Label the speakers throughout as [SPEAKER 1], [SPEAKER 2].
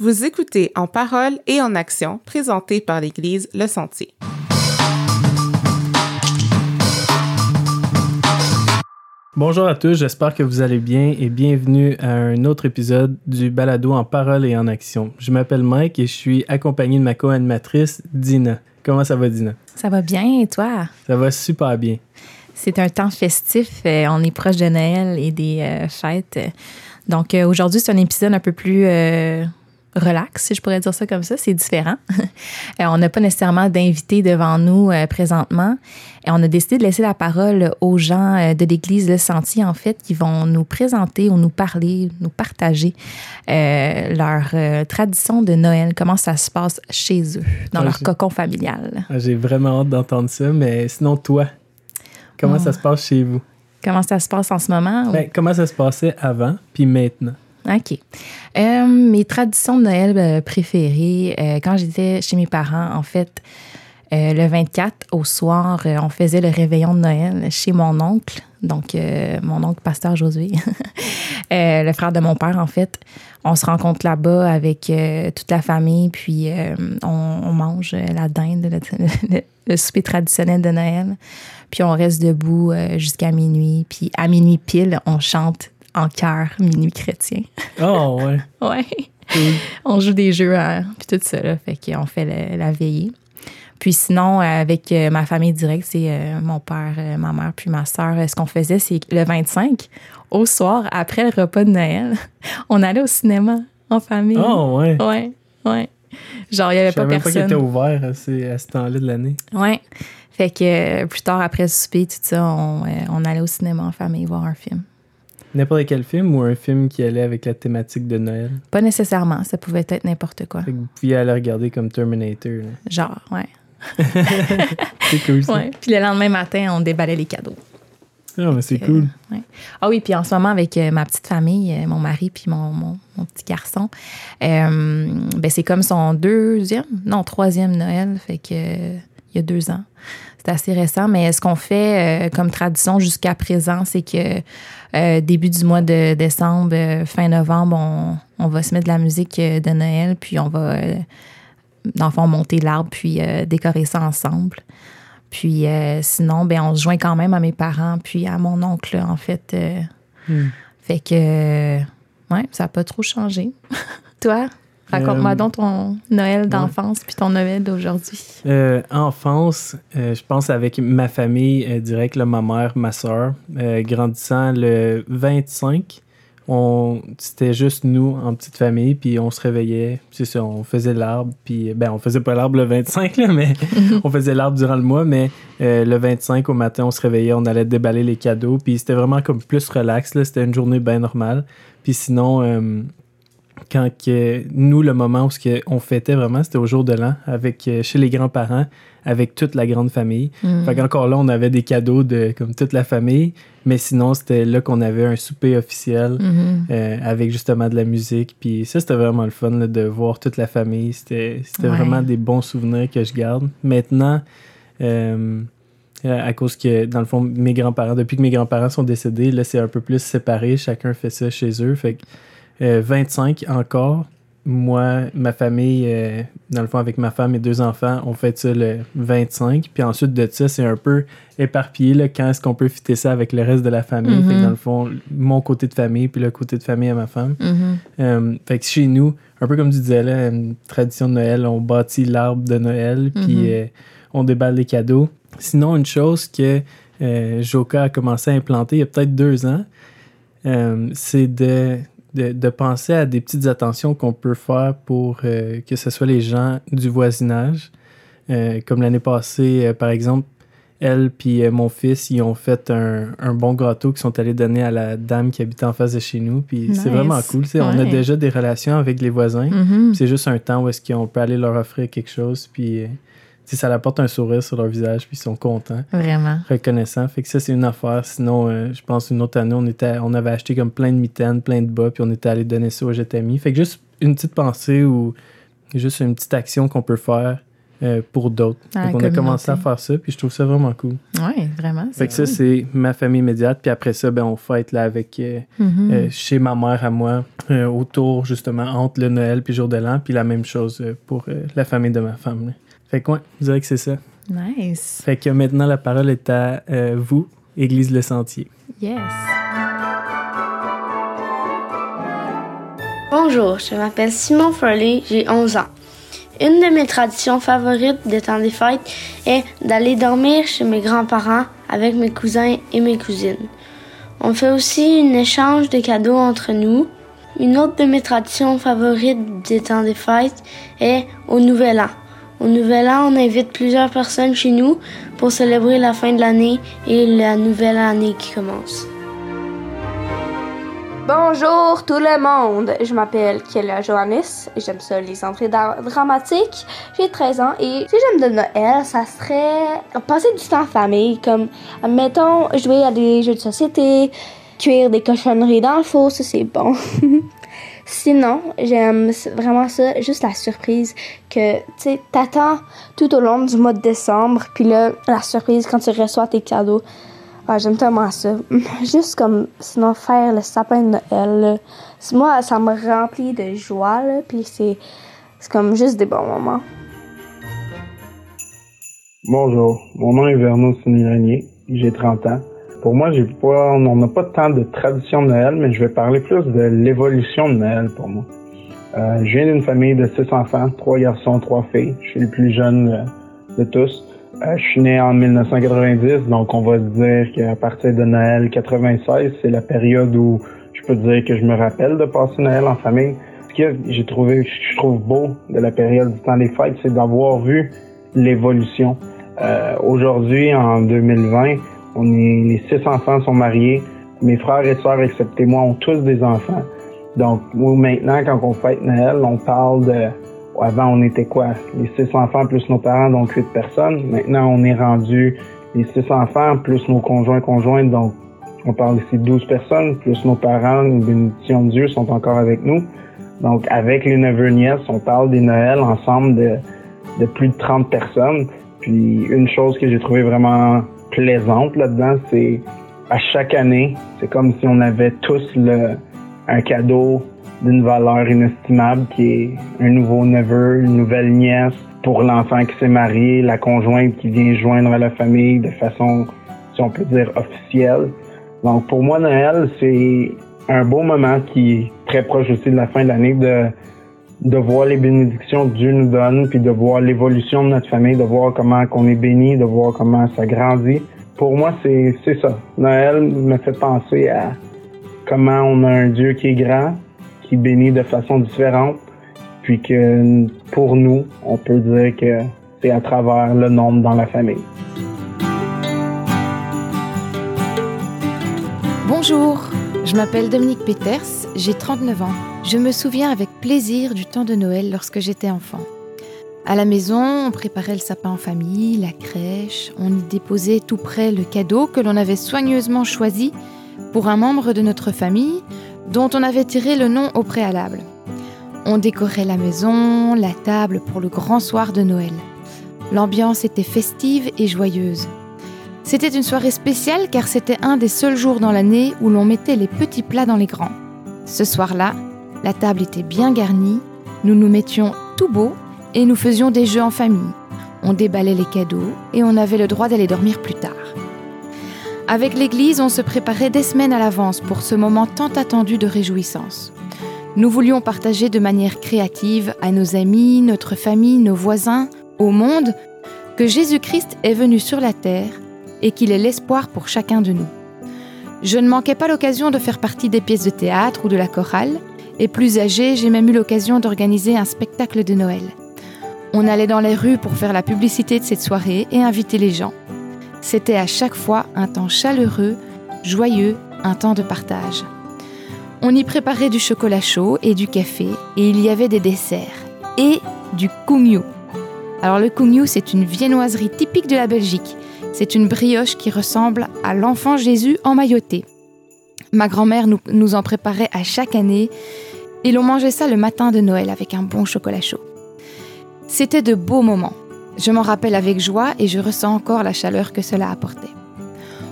[SPEAKER 1] Vous écoutez En parole et en action, présenté par l'Église Le Sentier.
[SPEAKER 2] Bonjour à tous, j'espère que vous allez bien et bienvenue à un autre épisode du Balado en parole et en action. Je m'appelle Mike et je suis accompagné de ma co-animatrice Dina. Comment ça va Dina?
[SPEAKER 3] Ça va bien et toi?
[SPEAKER 2] Ça va super bien.
[SPEAKER 3] C'est un temps festif, euh, on est proche de Noël et des euh, fêtes. Donc euh, aujourd'hui, c'est un épisode un peu plus relax, si je pourrais dire ça comme ça. C'est différent. Euh, on n'a pas nécessairement d'invités devant nous euh, présentement. Et on a décidé de laisser la parole aux gens euh, de l'Église Le Sentier, en fait, qui vont nous présenter ou nous parler, nous partager leur tradition de Noël, comment ça se passe chez eux, dans
[SPEAKER 2] Ah,
[SPEAKER 3] leur cocon familial.
[SPEAKER 2] Ah, J'ai vraiment hâte d'entendre ça, mais sinon toi, comment
[SPEAKER 3] Oh.
[SPEAKER 2] ça se passe chez vous?
[SPEAKER 3] Comment ça se passe en ce moment?
[SPEAKER 2] Ben, comment ça se passait avant puis maintenant?
[SPEAKER 3] OK. Euh, mes traditions de Noël euh, préférées, euh, quand j'étais chez mes parents, en fait, euh, le 24 au soir, euh, on faisait le réveillon de Noël chez mon oncle, donc euh, mon oncle pasteur Josué, le frère de mon père, en fait. On se rencontre là-bas avec toute la famille, puis on, on mange la dinde, le, le- le souper traditionnel de Noël. Puis on reste debout jusqu'à minuit. Puis à minuit pile, on chante en chœur minuit chrétien.
[SPEAKER 2] Oh ouais.
[SPEAKER 3] Ouais.
[SPEAKER 2] Cool.
[SPEAKER 3] On joue des jeux, euh, puis tout ça, là. Fait qu'on fait le- la veillée. Puis sinon, euh, avec euh, ma famille directe, c'est mon père, ma mère, puis ma soeur. Ce qu'on faisait, c'est le 25, au soir, après le repas de Noël, on allait au cinéma en famille.
[SPEAKER 2] Oh ouais.
[SPEAKER 3] Ouais, ouais. Genre, il n'y avait
[SPEAKER 2] Je
[SPEAKER 3] pas
[SPEAKER 2] savais même pas qu'il
[SPEAKER 3] personne.
[SPEAKER 2] était ouvert à, ce temps-là de l'année.
[SPEAKER 3] Ouais. Fait que plus tard, après le souper, tout ça, on, on allait au cinéma en famille voir un film.
[SPEAKER 2] N'importe quel film ou un film qui allait avec la thématique de Noël?
[SPEAKER 3] Pas nécessairement, ça pouvait être n'importe quoi.
[SPEAKER 2] Fait que vous pouviez aller regarder comme Terminator. là.
[SPEAKER 3] Genre, ouais.
[SPEAKER 2] C'est cool ça.
[SPEAKER 3] ouais. Puis le lendemain matin, on déballait les cadeaux.
[SPEAKER 2] Ah, mais c'est
[SPEAKER 3] Euh,
[SPEAKER 2] cool.
[SPEAKER 3] ouais. Ah oui, puis en ce moment, avec euh, ma petite famille, euh, mon mari puis mon, mon, mon petit garçon, ben c'est comme son deuxième, non, troisième Noël, fait que il y a deux ans. C'est assez récent, mais ce qu'on fait euh, comme tradition jusqu'à présent, c'est que euh, début du mois de décembre, euh, fin novembre, on, on va se mettre de la musique de Noël, puis on va, dans le fond, monter l'arbre, puis décorer ça ensemble. Puis sinon, ben, on se joint quand même à mes parents, puis à mon oncle, en fait.
[SPEAKER 2] Hmm.
[SPEAKER 3] fait que, ouais, ça n'a pas trop changé. Toi, raconte-moi
[SPEAKER 2] Euh,
[SPEAKER 3] donc ton Noël d'enfance, puis ton Noël d'aujourd'hui.
[SPEAKER 2] Euh, enfance, euh, je pense avec ma famille direct, là, ma mère, ma soeur, grandissant le 25, on, c'était juste nous en petite famille, puis on se réveillait, c'est ça, on faisait l'arbre, puis ben on faisait pas l'arbre le 25, là, mais on faisait l'arbre durant le mois, mais euh, le 25 au matin, on se réveillait, on allait déballer les cadeaux, puis c'était vraiment comme plus relax, là, c'était une journée bien normale. Puis sinon, euh, quand que, nous, le moment où ce que on fêtait vraiment, c'était au jour de l'an, avec euh, chez les grands-parents, avec toute la grande famille.
[SPEAKER 3] Mm.
[SPEAKER 2] Fait qu'encore là, on avait des cadeaux de comme toute la famille, mais sinon, c'était là qu'on avait un souper officiel
[SPEAKER 3] Mhm.
[SPEAKER 2] euh, avec justement de la musique. Puis ça, c'était vraiment le fun là, de voir toute la famille. C'était c'était
[SPEAKER 3] Ouais.
[SPEAKER 2] vraiment des bons souvenirs que je garde. Maintenant, euh, à cause que, dans le fond, mes grands-parents, depuis que mes grands-parents sont décédés, là, c'est un peu plus séparé. Chacun fait ça chez eux. Fait que euh, 25 encore. Moi, ma famille, euh, dans le fond, avec ma femme et deux enfants, on fait ça le 25. Puis ensuite de ça, c'est un peu éparpillé. Là, quand est-ce qu'on peut fitter ça avec le reste de la famille? Fait que
[SPEAKER 3] Mhm.
[SPEAKER 2] dans le fond, mon côté de famille, puis le côté de famille à ma femme.
[SPEAKER 3] Mhm.
[SPEAKER 2] Euh, fait que chez nous, un peu comme tu disais là, une tradition de Noël, on bâtit l'arbre de Noël, puis
[SPEAKER 3] Mhm.
[SPEAKER 2] euh, on déballe les cadeaux. Sinon, une chose que euh, Joka a commencé à implanter il y a peut-être deux ans, euh, c'est de, de, de penser à des petites attentions qu'on peut faire pour euh, que ce soit les gens du voisinage. Euh, comme l'année passée, euh, par exemple, elle puis mon fils, ils ont fait un, un bon gâteau qu'ils sont allés donner à la dame qui habitait en face de chez nous. Puis c'est vraiment cool. tu sais, On a
[SPEAKER 3] Ouais.
[SPEAKER 2] déjà des relations avec les voisins.
[SPEAKER 3] Mhm.
[SPEAKER 2] C'est juste un temps où est-ce qu'on peut aller leur offrir quelque chose. Puis ça leur apporte un sourire sur leur visage. Puis ils sont contents,
[SPEAKER 3] Vraiment.
[SPEAKER 2] reconnaissants. Fait que ça, c'est une affaire. Sinon, euh, je pense une autre année, on, était, on avait acheté comme plein de mitaines, plein de bas. Puis on était allé donner ça aux Jetami. Fait que juste une petite pensée ou juste une petite action qu'on peut faire euh, pour d'autres.
[SPEAKER 3] Ah,
[SPEAKER 2] Donc, on a commencé à faire ça, puis je trouve ça vraiment cool.
[SPEAKER 3] Oui, vraiment.
[SPEAKER 2] Fait que ça, c'est ma famille immédiate. Puis après ça, ben, on fête là, avec euh,
[SPEAKER 3] Mhm.
[SPEAKER 2] euh, chez ma mère à moi, autour justement entre le Noël puis jour de l'an. Puis la même chose pour la famille de ma femme. là. Fait que ouais, je dirais que c'est ça.
[SPEAKER 3] Nice.
[SPEAKER 2] Fait que maintenant, la parole est à euh, vous, Église Le Sentier.
[SPEAKER 3] Yes.
[SPEAKER 4] Bonjour, je m'appelle Simon Furley, j'ai 11 ans. Une de mes traditions favorites des temps des fêtes est d'aller dormir chez mes grands-parents avec mes cousins et mes cousines. On fait aussi un échange de cadeaux entre nous. Une autre de mes traditions favorites des temps des fêtes est au Nouvel An. Au Nouvel An, on invite plusieurs personnes chez nous pour célébrer la fin de l'année et la nouvelle année qui commence. Bonjour tout le monde, je m'appelle Kella Johannes, j'aime ça les entrées dra- dramatiques, j'ai 13 ans et si j'aime de Noël, ça serait passer du temps en famille, comme, admettons, jouer à des jeux de société, cuire des cochonneries dans le four, ça c'est bon. Sinon, j'aime vraiment ça, juste la surprise que, tu t'attends tout au long du mois de décembre, puis là, la surprise quand tu reçois tes cadeaux. Ah, j'aime tellement ça. Juste comme, sinon, faire le sapin de Noël, là. Moi, ça me remplit de joie, là, puis c'est, comme juste des bons moments.
[SPEAKER 5] Bonjour, mon nom est Vernon Siniranier, j'ai 30 ans. Pour moi, j'ai pas, on n'a pas tant de tradition de Noël, mais je vais parler plus de l'évolution de Noël pour moi. Euh, je viens d'une famille de six enfants, trois garçons, trois filles. Je suis le plus jeune euh, de tous. Euh, je suis né en 1990, donc on va dire qu'à partir de Noël 96, c'est la période où je peux dire que je me rappelle de passer Noël en famille. Ce que j'ai trouvé, je trouve beau de la période du temps des fêtes, c'est d'avoir vu l'évolution. Euh, Aujourd'hui, en 2020, on est les six enfants sont mariés. Mes frères et sœurs, excepté moi, ont tous des enfants. Donc, nous, maintenant, quand on fête Noël, on parle de... Avant, on était quoi? Les six enfants plus nos parents, donc huit personnes. Maintenant, on est rendu les six enfants plus nos conjoints conjointes, donc on parle ici de 12 personnes, plus nos parents, une bénédiction de Dieu, sont encore avec nous. Donc, avec les neveux nièces, on parle des Noëls ensemble de, de plus de 30 personnes. Puis, une chose que j'ai trouvé vraiment plaisante là-dedans, c'est à chaque année, c'est comme si on avait tous le, un cadeau d'une valeur inestimable qui est un nouveau neveu, une nouvelle nièce pour l'enfant qui s'est marié, la conjointe qui vient joindre à la famille de façon, si on peut dire, officielle. Donc pour moi, Noël, c'est un beau moment qui est très proche aussi de la fin de l'année de voir les bénédictions que Dieu nous donne, puis de voir l'évolution de notre famille, de voir comment qu'on est béni, de voir comment ça grandit. Pour moi, c'est c'est ça. Noël me fait penser à comment on a un Dieu qui est grand, qui bénit de façon différente, puis que pour nous, on peut dire que c'est à travers le nombre dans la famille.
[SPEAKER 6] Bonjour, je m'appelle Dominique Peters, j'ai 39 ans. Je me souviens avec plaisir du temps de Noël lorsque j'étais enfant. À la maison, on préparait le sapin en famille, la crèche, on y déposait tout près le cadeau que l'on avait soigneusement choisi pour un membre de notre famille dont on avait tiré le nom au préalable. On décorait la maison, la table pour le grand soir de Noël. L'ambiance était festive et joyeuse. C'était une soirée spéciale car c'était un des seuls jours dans l'année où l'on mettait les petits plats dans les grands. Ce soir-là, la table était bien garnie, nous nous mettions tout beau et nous faisions des jeux en famille. On déballait les cadeaux et on avait le droit d'aller dormir plus tard. Avec l'église, on se préparait des semaines à l'avance pour ce moment tant attendu de réjouissance. Nous voulions partager de manière créative à nos amis, notre famille, nos voisins, au monde, que Jésus-Christ est venu sur la terre et qu'il est l'espoir pour chacun de nous. Je ne manquais pas l'occasion de faire partie des pièces de théâtre ou de la chorale, et plus âgée, j'ai même eu l'occasion d'organiser un spectacle de Noël. On allait dans les rues pour faire la publicité de cette soirée et inviter les gens. C'était à chaque fois un temps chaleureux, joyeux, un temps de partage. On y préparait du chocolat chaud et du café, et il y avait des desserts, et du kungyu. Alors le kungyu, c'est une viennoiserie typique de la Belgique. C'est une brioche qui ressemble à l'enfant Jésus emmailloté. Ma grand-mère nous, en préparait à chaque année et l'on mangeait ça le matin de Noël avec un bon chocolat chaud. C'était de beaux moments. Je m'en rappelle avec joie et je ressens encore la chaleur que cela apportait.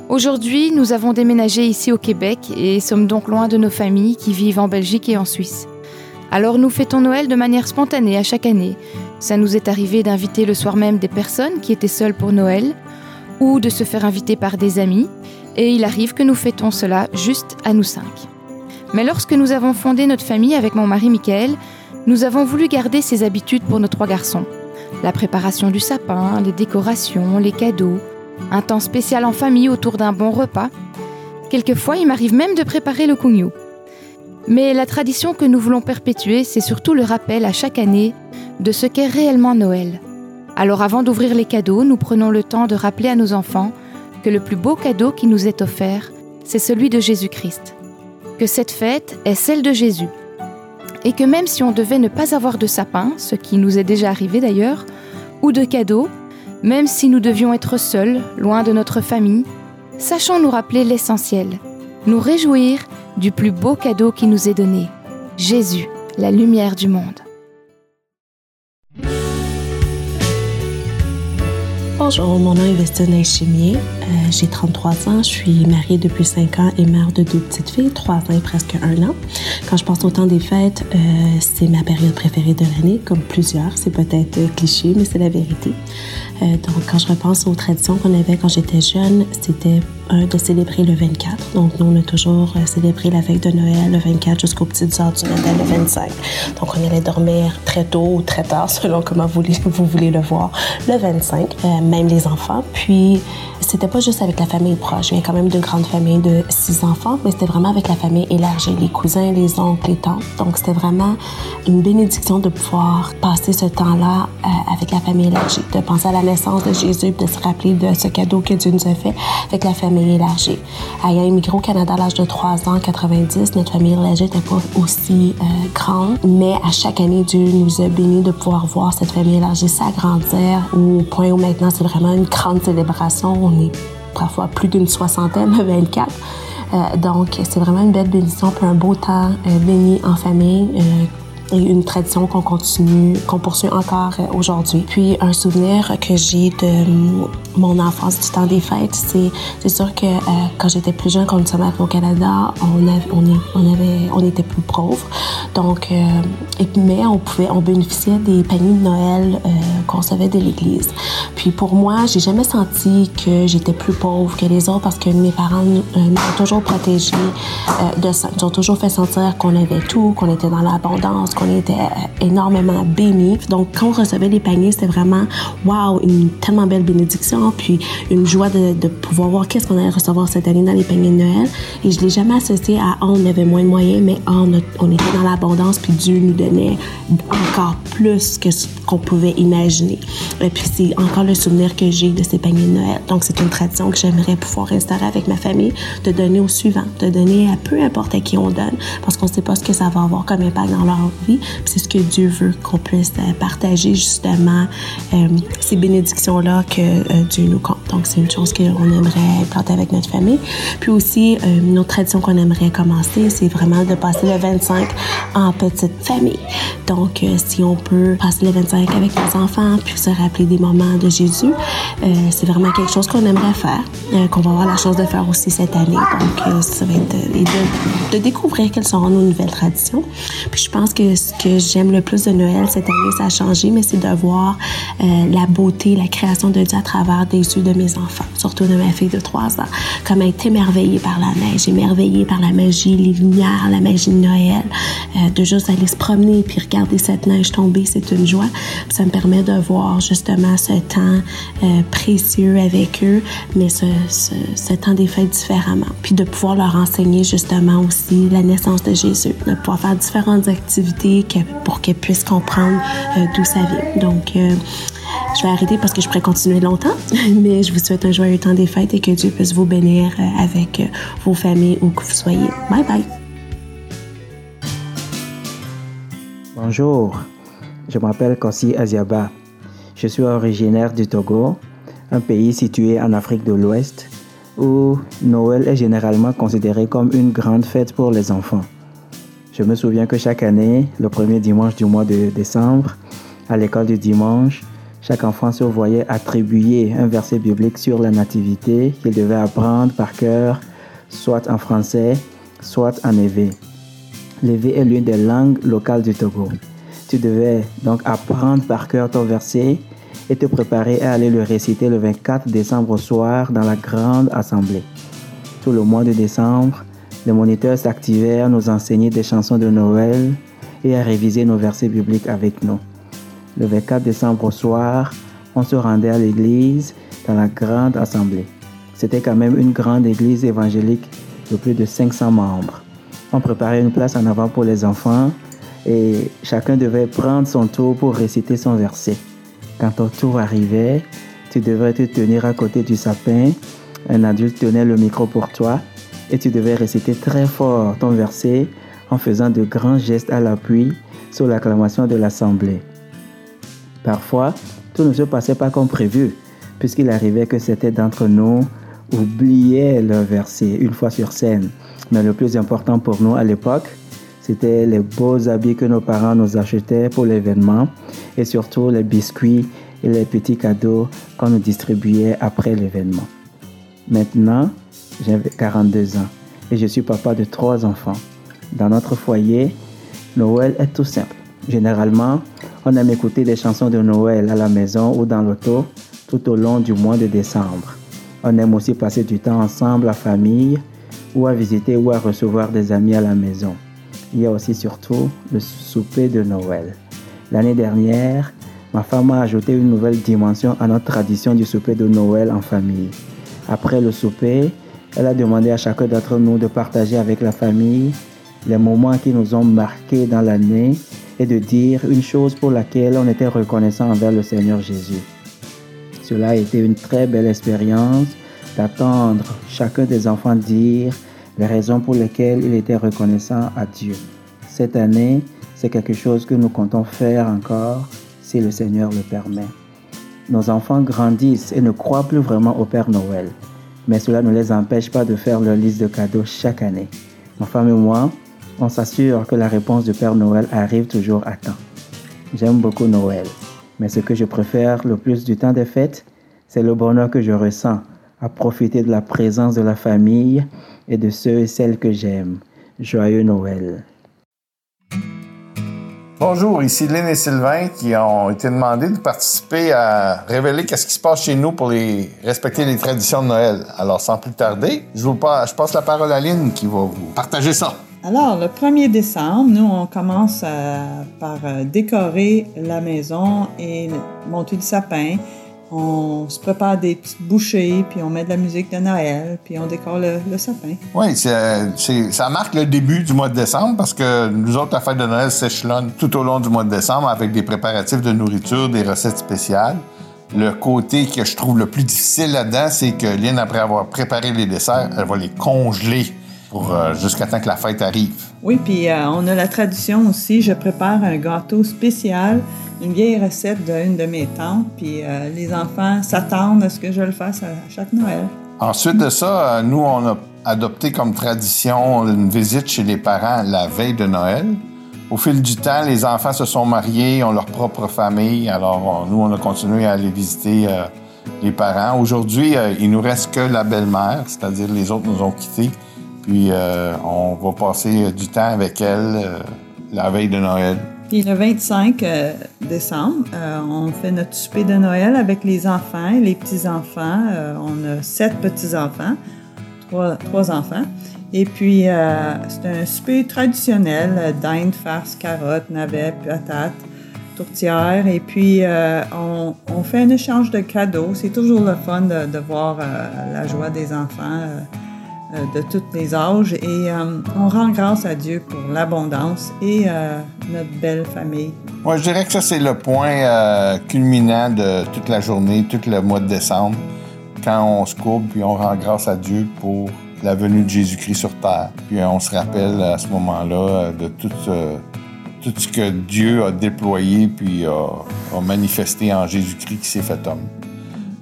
[SPEAKER 6] Aujourd'hui, nous avons déménagé ici au Québec et sommes donc loin de nos familles qui vivent en Belgique et en Suisse. Alors nous fêtons Noël de manière spontanée à chaque année. Ça nous est arrivé d'inviter le soir même des personnes qui étaient seules pour Noël ou de se faire inviter par des amis et il arrive que nous fêtons cela juste à nous cinq. Mais lorsque nous avons fondé notre famille avec mon mari Michael, nous avons voulu garder ces habitudes pour nos trois garçons. La préparation du sapin, les décorations, les cadeaux, un temps spécial en famille autour d'un bon repas. Quelquefois, il m'arrive même de préparer le cugnou. Mais la tradition que nous voulons perpétuer, c'est surtout le rappel à chaque année de ce qu'est réellement Noël. Alors avant d'ouvrir les cadeaux, nous prenons le temps de rappeler à nos enfants que le plus beau cadeau qui nous est offert, c'est celui de Jésus-Christ. Que cette fête est celle de Jésus. Et que même si on devait ne pas avoir de sapin, ce qui nous est déjà arrivé d'ailleurs, ou de cadeaux, même si nous devions être seuls, loin de notre famille, sachons nous rappeler l'essentiel, nous réjouir du plus beau cadeau qui nous est donné, Jésus, la lumière du monde.
[SPEAKER 7] Bonjour, mon nom est Vestine Chimier. Euh, j'ai 33 ans, je suis mariée depuis 5 ans et mère de deux petites filles, 3 ans et presque 1 an. Quand je pense au temps des fêtes, euh, c'est ma période préférée de l'année, comme plusieurs. C'est peut-être cliché, mais c'est la vérité. Euh, donc, quand je repense aux traditions qu'on avait quand j'étais jeune, c'était de célébrer le 24. Donc, nous, on a toujours célébré la veille de Noël, le 24, jusqu'aux petites heures du matin, le 25. Donc, on allait dormir très tôt ou très tard, selon comment vous voulez, le voir, le 25, même les enfants. Puis, c'était pas juste avec la famille proche. Il y a quand même de grandes familles de six enfants, mais c'était vraiment avec la famille élargie, les cousins, les oncles, les tantes. Donc, c'était vraiment une bénédiction de pouvoir passer ce temps-là euh, avec la famille élargie, de penser à la de Jésus, de se rappeler de ce cadeau que Dieu nous a fait avec la famille élargie. Ayant immigré au Canada à l'âge de 3 ans, 90, notre famille élargie n'était pas aussi euh, grande, mais à chaque année, Dieu nous a bénis de pouvoir voir cette famille élargie s'agrandir au point où maintenant c'est vraiment une grande célébration. On est parfois plus d'une soixantaine, 24. Euh, donc, c'est vraiment une belle bénédiction, puis un beau temps euh, béni en famille, et une tradition qu'on continue, qu'on poursuit encore aujourd'hui. Puis un souvenir que j'ai de mon enfance du temps des fêtes, c'est sûr que euh, quand j'étais plus jeune, quand nous sommes arrivés au Canada, on était plus pauvres. Donc euh, mais on pouvait on bénéficiait des paniers de Noël euh, qu'on recevait de l'église. Puis pour moi, j'ai jamais senti que j'étais plus pauvre que les autres parce que mes parents nous, nous ont toujours protégés de. Ils ont toujours fait sentir qu'on avait tout, qu'on était dans l'abondance, qu'on était énormément bénis. Donc, quand on recevait les paniers, c'était vraiment, wow, une tellement belle bénédiction, puis une joie de, pouvoir voir qu'est-ce qu'on allait recevoir cette année dans les paniers de Noël. Et je l'ai jamais associé à, oh, on avait moins de moyens, mais oh, on, était dans l'abondance, puis Dieu nous donnait encore plus que ce qu'on pouvait imaginer. Et puis, c'est encore le souvenir que j'ai de ces paniers de Noël. Donc, c'est une tradition que j'aimerais pouvoir instaurer avec ma famille, de donner au suivant, de donner à peu importe à qui on donne, parce qu'on ne sait pas ce que ça va avoir comme impact dans leur vie. C'est ce que Dieu veut qu'on puisse euh, partager justement euh, ces bénédictions-là que euh, Donc, c'est une chose qu'on aimerait planter avec notre famille. Puis aussi, euh, une autre tradition qu'on aimerait commencer, c'est vraiment de passer le 25 en petite famille. Donc, euh, si on peut passer le 25 avec nos enfants, puis se rappeler des moments de Jésus, euh, c'est vraiment quelque chose qu'on aimerait faire, qu'on va avoir la chance de faire aussi cette année. Donc, ça va être de, de découvrir quelles seront nos nouvelles traditions. Puis, je pense que ce que j'aime le plus de Noël cette année, ça a changé, mais c'est de voir la beauté, la création de Dieu à travers des yeux de mes enfants, surtout de ma fille de 3 ans. Comme est émerveillée par la neige, émerveillée par la magie, les lumières, la magie de Noël, euh, de juste aller se promener puis regarder cette neige tomber, c'est une joie. Ça me permet de voir justement ce temps euh, précieux avec eux, mais ce, temps des fêtes différemment. Puis de pouvoir leur enseigner justement aussi la naissance de Jésus, de pouvoir faire différentes activités pour qu'elles puissent comprendre euh, d'où ça vient. Donc, euh, je vais arrêter parce que je pourrais continuer longtemps, mais je vous souhaite un joyeux temps des fêtes et que Dieu puisse vous bénir euh, avec euh, vos familles où que vous soyez. Bye bye.
[SPEAKER 8] Bonjour, je m'appelle Kossi Aziaba. Je suis originaire du Togo, un pays situé en Afrique de l'Ouest, où Noël est généralement considéré comme une grande fête pour les enfants. Je me souviens que chaque année, le premier dimanche du mois de décembre, à l'école du dimanche, Chaque enfant se voyait attribuer un verset biblique sur la nativité qu'il devait apprendre par cœur, soit en français, soit en évé. L'évé est l'une des langues locales du Togo. Tu devais donc apprendre par cœur ton verset et te préparer à aller le réciter le 24 décembre au soir dans la grande assemblée. Tout le mois de décembre, les moniteurs s'activèrent nous enseigner des chansons de Noël et à réviser nos versets bibliques avec nous. Le 24 décembre au soir, on se rendait à l'église dans la grande assemblée. C'était quand même une grande église évangélique de plus de 500 membres. On préparait une place en avant pour les enfants et chacun devait prendre son tour pour réciter son verset. Quand ton tour arrivait, tu devais te tenir à côté du sapin. Un adulte tenait le micro pour toi et tu devais réciter très fort ton verset en faisant de grands gestes à l'appui sur l'acclamation de l'assemblée. Parfois, tout ne se passait pas comme prévu, puisqu'il arrivait que certains d'entre nous oubliaient leur verset une fois sur scène. Mais le plus important pour nous à l'époque, c'était les beaux habits que nos parents nous achetaient pour l'événement et surtout les biscuits et les petits cadeaux qu'on nous distribuait après l'événement. Maintenant, j'ai 42 ans et je suis papa de trois enfants. Dans notre foyer, Noël est tout simple. Généralement, on aime écouter des chansons de Noël à la maison ou dans l'auto tout au long du mois de décembre. On aime aussi passer du temps ensemble en famille ou à visiter ou à recevoir des amis à la maison. Il y a aussi surtout le souper de Noël. L'année dernière, ma femme a ajouté une nouvelle dimension à notre tradition du souper de Noël en famille. Après le souper, elle a demandé à chacun d'entre nous de partager avec la famille les moments qui nous ont marqués dans l'année et de dire une chose pour laquelle on était reconnaissant envers le Seigneur Jésus. Cela a été une très belle expérience d'attendre chacun des enfants dire les raisons pour lesquelles il était reconnaissant à Dieu. Cette année, c'est quelque chose que nous comptons faire encore si le Seigneur le permet. Nos enfants grandissent et ne croient plus vraiment au Père Noël, mais cela ne les empêche pas de faire leur liste de cadeaux chaque année. Ma femme et moi, on s'assure que la réponse du Père Noël arrive toujours à temps. J'aime beaucoup Noël, mais ce que je préfère le plus du temps des fêtes, c'est le bonheur que je ressens à profiter de la présence de la famille et de ceux et celles que j'aime. Joyeux Noël.
[SPEAKER 9] Bonjour, ici Lynn et Sylvain qui ont été demandés de participer à révéler qu'est-ce qui se passe chez nous pour respecter les traditions de Noël. Alors, sans plus tarder, je, vous passe, je passe la parole à Lynn qui va vous partager ça.
[SPEAKER 10] Alors, le 1er décembre, nous, on commence euh, par euh, décorer la maison et monter le sapin on se prépare des petites bouchées, puis on met de la musique de Noël, puis on décore le, sapin.
[SPEAKER 9] Oui, ça marque le début du mois de décembre parce que nous autres, la fête de Noël s'échelonne tout au long du mois de décembre avec des préparatifs de nourriture, des recettes spéciales. Le côté que je trouve le plus difficile là-dedans, c'est que Lynn, après avoir préparé les desserts, elle va les congeler pour euh, jusqu'à temps que la fête arrive.
[SPEAKER 10] Oui, puis euh, on a la tradition aussi, je prépare un gâteau spécial une vieille recette d'une de mes tantes, puis euh, les enfants s'attendent à ce que je le fasse à chaque Noël.
[SPEAKER 9] Ensuite de ça, nous, on a adopté comme tradition une visite chez les parents la veille de Noël. Au fil du temps, les enfants se sont mariés, ont leur propre famille, alors nous, on a continué à aller visiter les parents. Aujourd'hui, il nous reste que la belle-mère, c'est-à-dire les autres nous ont quittés, puis on va passer du temps avec elle la veille de Noël.
[SPEAKER 10] Puis le 25 euh, décembre, euh, on fait notre souper de Noël avec les enfants les petits-enfants. Euh, on a sept petits-enfants, trois, enfants. Et puis, c'est un souper traditionnel, dinde, farce, carottes, navets, patates, tourtière. Et puis, on, fait un échange de cadeaux. C'est toujours le fun de, voir la joie des enfants euh, de tous les âges et euh, on rend grâce à Dieu pour l'abondance et euh, notre belle famille.
[SPEAKER 9] Moi, je dirais que ça, c'est le point culminant de toute la journée, tout le mois de décembre, quand on se courbe puis on rend grâce à Dieu pour la venue de Jésus-Christ sur terre. Puis on se rappelle à ce moment-là de tout ce que Dieu a déployé puis a manifesté en Jésus-Christ qui s'est fait homme.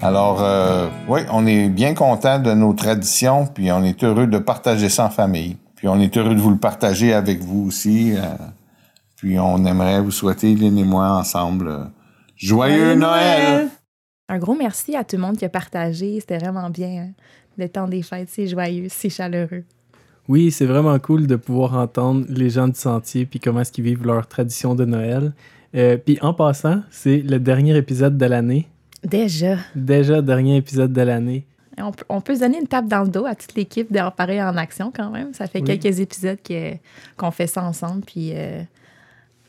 [SPEAKER 9] Alors, euh, oui, on est bien content de nos traditions, puis on est heureux de partager ça en famille. Puis on est heureux de vous le partager avec vous aussi. Euh, puis on aimerait vous souhaiter, Lynn et moi, ensemble, euh, Joyeux Noël!
[SPEAKER 3] Un gros merci à tout le monde qui a partagé. C'était vraiment bien. hein. Le temps des fêtes, c'est joyeux, c'est chaleureux.
[SPEAKER 2] Oui, c'est vraiment cool de pouvoir entendre les gens du sentier puis comment est-ce qu'ils vivent leur tradition de Noël. Euh, puis en passant, c'est le dernier épisode de l'année.
[SPEAKER 3] Déjà.
[SPEAKER 2] Déjà, dernier épisode de l'année.
[SPEAKER 3] On peut, on peut se donner une tape dans le dos à toute l'équipe d'en parler en action quand même. Ça fait
[SPEAKER 2] Oui.
[SPEAKER 3] quelques épisodes que- qu'on fait ça ensemble. Puis euh,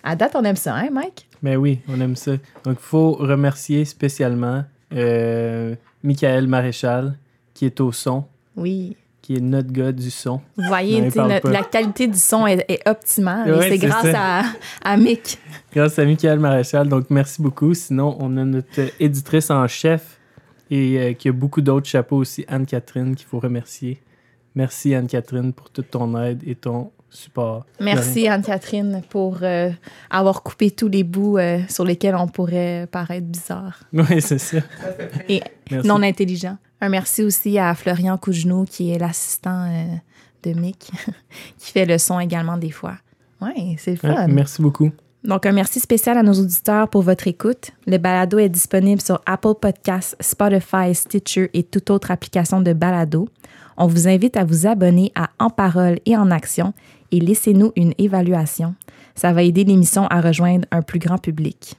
[SPEAKER 3] à date, on aime ça, hein, Mike?
[SPEAKER 2] Mais oui, on aime ça. Donc, il faut remercier spécialement euh, Michael Maréchal, qui est au son,
[SPEAKER 3] Oui.
[SPEAKER 2] Qui est notre gars du son.
[SPEAKER 3] Vous voyez, notre- la qualité du son est, est optimale.
[SPEAKER 2] Ouais,
[SPEAKER 3] c'est grâce à, à Mick.
[SPEAKER 2] Grâce à Michael Maréchal. Donc, merci beaucoup. Sinon, on a notre éditrice en chef et euh, qui a beaucoup d'autres chapeaux aussi, Anne-Catherine, qu'il faut remercier. Merci, Anne-Catherine, pour toute ton aide et ton support.
[SPEAKER 3] Merci Anne-Catherine pour euh, avoir coupé tous les bouts euh, sur lesquels on pourrait paraître bizarre
[SPEAKER 2] Oui, c'est ça.
[SPEAKER 3] et
[SPEAKER 2] Merci.
[SPEAKER 3] non intelligent. Un merci aussi à Florian Cougenou, qui est l'assistant euh, de Mick, qui fait le son également des fois. Oui, c'est
[SPEAKER 2] Ouais,
[SPEAKER 3] fun.
[SPEAKER 2] merci beaucoup.
[SPEAKER 3] Donc, un merci spécial à nos auditeurs pour votre écoute. Le balado est disponible sur Apple Podcasts, Spotify, Stitcher et toute autre application de balado. On vous invite à vous abonner à En Parole et En Action et laissez-nous une évaluation. Ça va aider l'émission à rejoindre un plus grand public.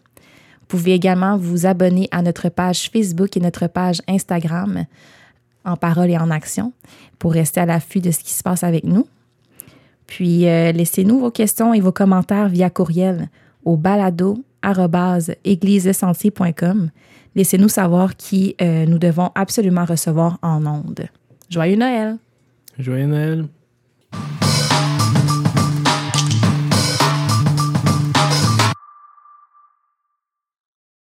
[SPEAKER 3] Vous pouvez également vous abonner à notre page Facebook et notre page Instagram, En Parole et En Action, pour rester à l'affût de ce qui se passe avec nous. Puis euh, laissez-nous vos questions et vos commentaires via courriel au balado@égliselesentier.com. Laissez-nous savoir qui euh, nous devons absolument recevoir en ondes. Joyeux Noël!
[SPEAKER 2] Joyeux Noël.